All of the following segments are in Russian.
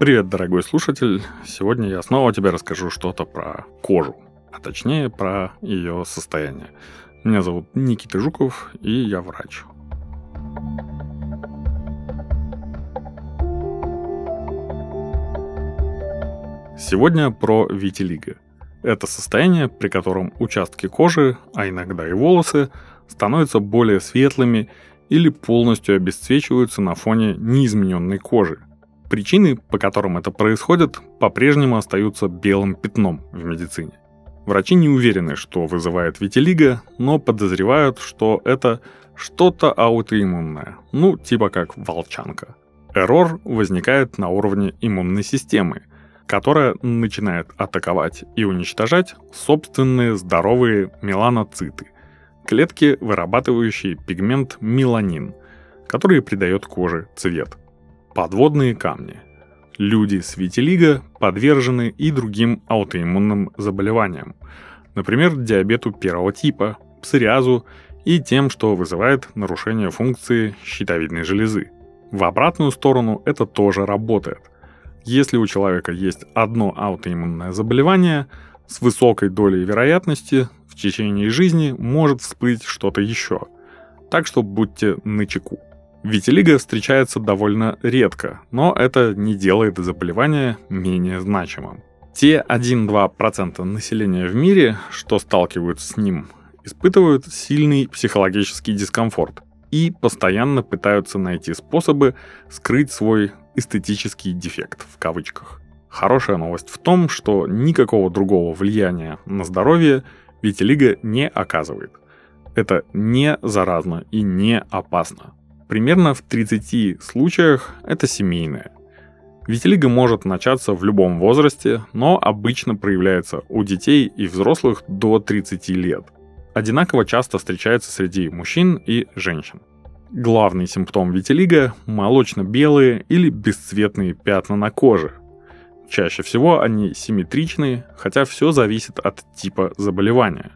Привет, дорогой слушатель. Сегодня я снова тебе расскажу что-то про кожу, а точнее про ее состояние. Меня зовут Никита Жуков, и я врач. Сегодня про витилиго. Это состояние, при котором участки кожи, а иногда и волосы, становятся более светлыми или полностью обесцвечиваются на фоне неизмененной кожи. Причины, по которым это происходит, по-прежнему остаются белым пятном в медицине. Врачи не уверены, что вызывает витилиго, но подозревают, что это что-то аутоиммунное, ну типа как волчанка. Эррор возникает на уровне иммунной системы, которая начинает атаковать и уничтожать собственные здоровые меланоциты, клетки, вырабатывающие пигмент меланин, который придает коже цвет. Подводные камни. Люди с витилиго подвержены и другим аутоиммунным заболеваниям, например, диабету первого типа, псориазу и тем, что вызывает нарушение функции щитовидной железы. В обратную сторону это тоже работает. Если у человека есть одно аутоиммунное заболевание, с высокой долей вероятности в течение жизни может всплыть что-то еще. Так что будьте начеку. Витилиго встречается довольно редко, но это не делает заболевание менее значимым. Те 1-2% населения в мире, что сталкиваются с ним, испытывают сильный психологический дискомфорт и постоянно пытаются найти способы скрыть свой эстетический дефект в кавычках. Хорошая новость в том, что никакого другого влияния на здоровье витилиго не оказывает. Это не заразно и не опасно. Примерно в 30 случаях это семейное. Витилиго может начаться в любом возрасте, но обычно проявляется у детей и взрослых до 30 лет. Одинаково часто встречается среди мужчин и женщин. Главный симптом витилиго – молочно-белые или бесцветные пятна на коже. Чаще всего они симметричные, хотя все зависит от типа заболевания.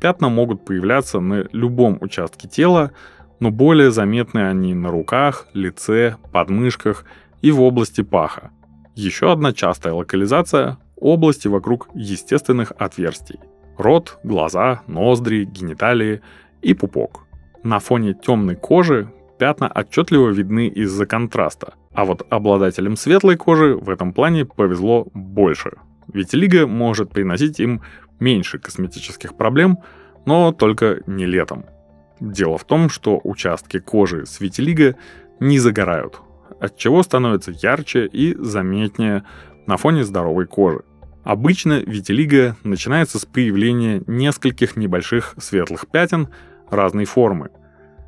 Пятна могут появляться на любом участке тела, но более заметны они на руках, лице, подмышках и в области паха. Еще одна частая локализация – области вокруг естественных отверстий. Рот, глаза, ноздри, гениталии и пупок – на фоне темной кожи пятна отчетливо видны из-за контраста, а вот обладателям светлой кожи в этом плане повезло больше. Ведь лига может приносить им меньше косметических проблем, но только не летом. Дело в том, что участки кожи с витилиго не загорают, от чего становится ярче и заметнее на фоне здоровой кожи. Обычно витилиго начинается с появления нескольких небольших светлых пятен – разной формы.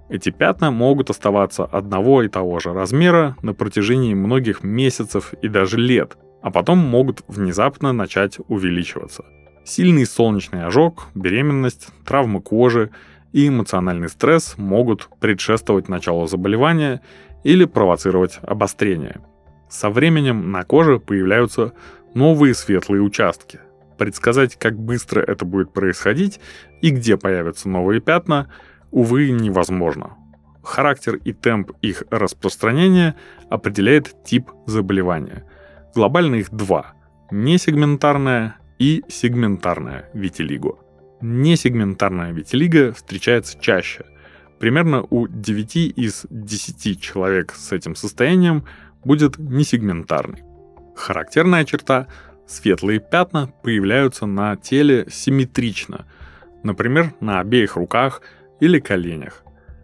Эти пятна могут оставаться одного и того же размера на протяжении многих месяцев и даже лет, а потом могут внезапно начать увеличиваться. Сильный солнечный ожог, беременность, травмы кожи и эмоциональный стресс могут предшествовать началу заболевания или провоцировать обострение. Со временем на коже появляются новые светлые участки – Предсказать, как быстро это будет происходить и где появятся новые пятна, увы, невозможно. Характер и темп их распространения определяет тип заболевания. Глобально их два – несегментарная и сегментарная витилиго. Несегментарная витилиго встречается чаще. Примерно у 9 из 10 человек с этим состоянием будет несегментарный. Характерная черта Светлые пятна появляются на теле симметрично, например, на обеих руках или коленях.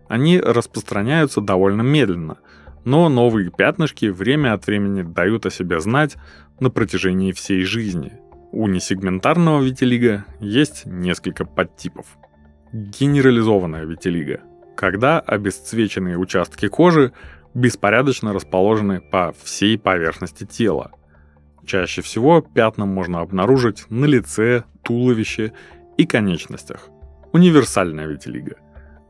Они распространяются довольно медленно, но новые пятнышки время от времени дают о себе знать на протяжении всей жизни. У несегментарного витилиго есть несколько подтипов. Генерализованная витилиго, когда обесцвеченные участки кожи беспорядочно расположены по всей поверхности тела. Чаще всего пятна можно обнаружить на лице, туловище и конечностях. Универсальная витилиго.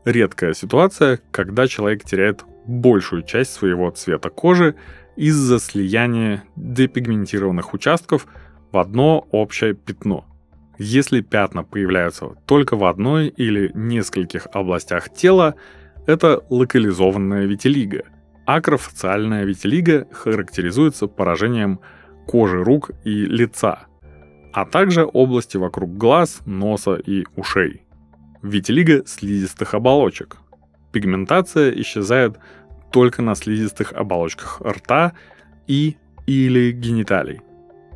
Редкая ситуация, когда человек теряет большую часть своего цвета кожи из-за слияния депигментированных участков в одно общее пятно. Если пятна появляются только в одной или нескольких областях тела, это локализованная витилиго – Акрофациальная витилиго характеризуется поражением кожи рук и лица, а также области вокруг глаз, носа и ушей. Витилиго слизистых оболочек. Пигментация исчезает только на слизистых оболочках рта и или гениталий.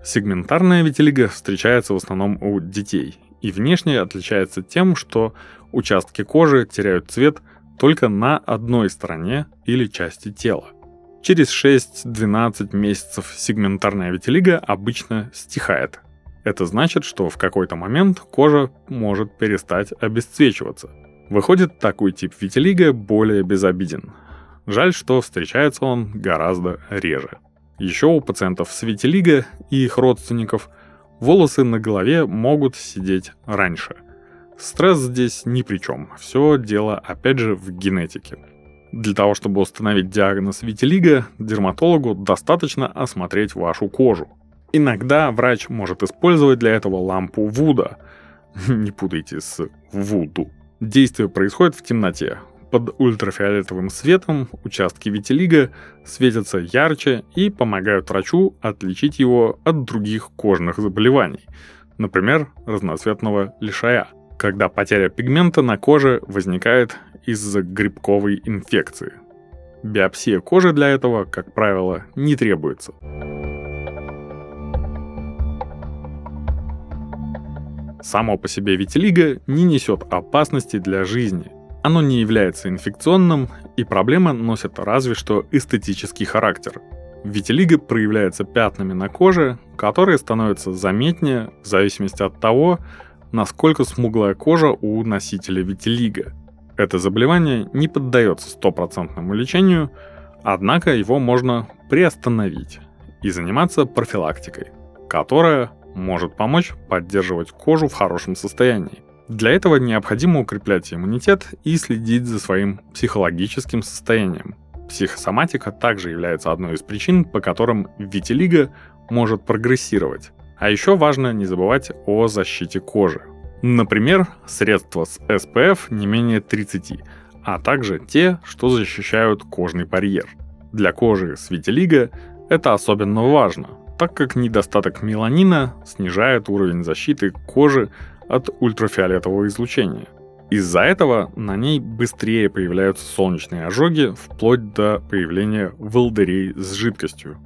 Сегментарная витилиго встречается в основном у детей и внешне отличается тем, что участки кожи теряют цвет только на одной стороне или части тела. Через 6-12 месяцев сегментарная витилиго обычно стихает. Это значит, что в какой-то момент кожа может перестать обесцвечиваться. Выходит, такой тип витилиго более безобиден. Жаль, что встречается он гораздо реже. Еще у пациентов с витилиго и их родственников волосы на голове могут сидеть раньше. Стресс здесь ни при чем. Все дело, опять же, в генетике. Для того, чтобы установить диагноз витилиго, дерматологу достаточно осмотреть вашу кожу. Иногда врач может использовать для этого лампу Вуда. Не путайте с Вуду. Действие происходит в темноте. Под ультрафиолетовым светом участки витилиго светятся ярче и помогают врачу отличить его от других кожных заболеваний, например, разноцветного лишая, когда потеря пигмента на коже возникает из-за грибковой инфекции. Биопсия кожи для этого, как правило, не требуется. Само по себе витилиго не несет опасности для жизни – оно не является инфекционным, и проблема носит разве что эстетический характер. Витилиго проявляется пятнами на коже, которые становятся заметнее в зависимости от того, насколько смуглая кожа у носителя витилиго. Это заболевание не поддается стопроцентному лечению, однако его можно приостановить и заниматься профилактикой, которая может помочь поддерживать кожу в хорошем состоянии. Для этого необходимо укреплять иммунитет и следить за своим психологическим состоянием. Психосоматика также является одной из причин, по которым витилиго может прогрессировать. А еще важно не забывать о защите кожи. Например, средства с SPF не менее 30, а также те, что защищают кожный барьер. Для кожи с витилиго это особенно важно, так как недостаток меланина снижает уровень защиты кожи от ультрафиолетового излучения. Из-за этого на ней быстрее появляются солнечные ожоги, вплоть до появления волдырей с жидкостью.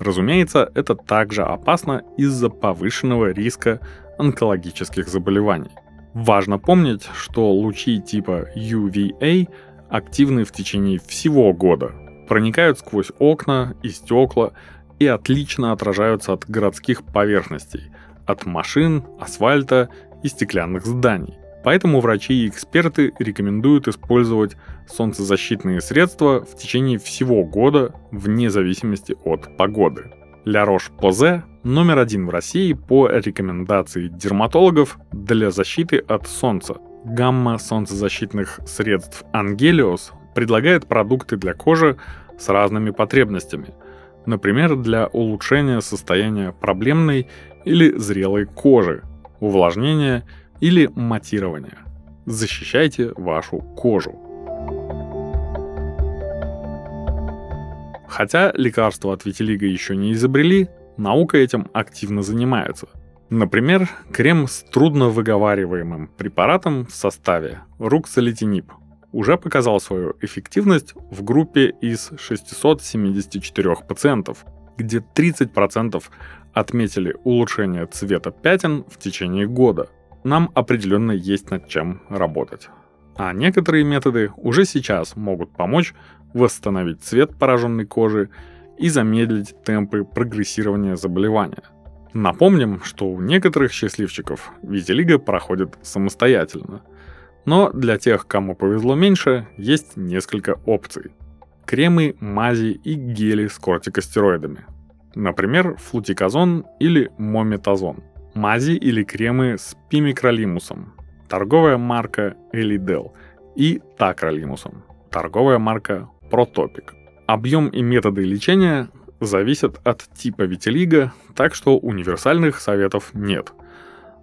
Разумеется, это также опасно из-за повышенного риска онкологических заболеваний. Важно помнить, что лучи типа UVA активны в течение всего года, проникают сквозь окна и стекла и отлично отражаются от городских поверхностей, от машин, асфальта и стеклянных зданий. Поэтому врачи и эксперты рекомендуют использовать солнцезащитные средства в течение всего года вне зависимости от погоды. Ля Рош-Позе номер один в России по рекомендации дерматологов для защиты от солнца. Гамма солнцезащитных средств Angelios предлагает продукты для кожи с разными потребностями. Например, для улучшения состояния проблемной или зрелой кожи, увлажнения или матирования. Защищайте вашу кожу. Хотя лекарства от витилиго еще не изобрели, наука этим активно занимается. Например, крем с трудно выговариваемым препаратом в составе руксолетинип уже показал свою эффективность в группе из 674 пациентов, где 30% отметили улучшение цвета пятен в течение года. Нам определенно есть над чем работать. А некоторые методы уже сейчас могут помочь восстановить цвет пораженной кожи и замедлить темпы прогрессирования заболевания. Напомним, что у некоторых счастливчиков витилиго проходит самостоятельно. Но для тех, кому повезло меньше, есть несколько опций. Кремы, мази и гели с кортикостероидами. Например, флутиказон или мометазон. Мази или кремы с пимикролимусом. Торговая марка Elidel. И такролимусом. Торговая марка Протопик. Объем и методы лечения зависят от типа витилиго, так что универсальных советов нет.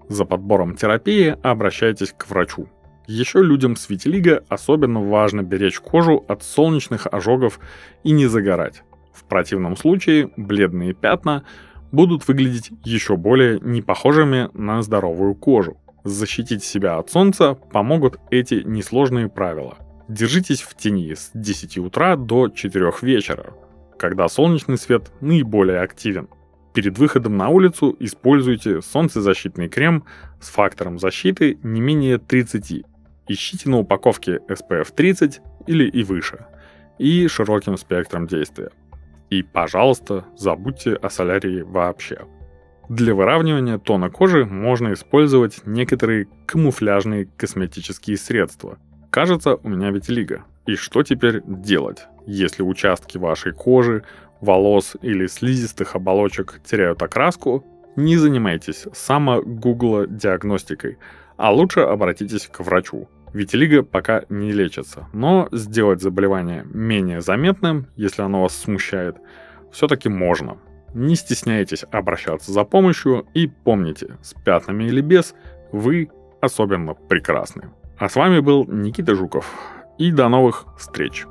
За подбором терапии обращайтесь к врачу. Еще людям с витилиго особенно важно беречь кожу от солнечных ожогов и не загорать. В противном случае бледные пятна будут выглядеть еще более непохожими на здоровую кожу. Защитить себя от солнца помогут эти несложные правила. Держитесь в тени с 10 утра до 4 вечера, когда солнечный свет наиболее активен. Перед выходом на улицу используйте солнцезащитный крем с фактором защиты не менее 30. Ищите на упаковке SPF 30 или и выше, и широким спектром действия. И, пожалуйста, забудьте о солярии вообще. Для выравнивания тона кожи можно использовать некоторые камуфляжные косметические средства. Кажется, у меня vitiligo. И что теперь делать, если участки вашей кожи, волос или слизистых оболочек теряют окраску? Не занимайтесь само-гугло диагностикой, а лучше обратитесь к врачу. Витилиго пока не лечится, но сделать заболевание менее заметным, если оно вас смущает, все-таки можно. Не стесняйтесь обращаться за помощью и помните, с пятнами или без, вы особенно прекрасны. А с вами был Никита Жуков. И до новых встреч!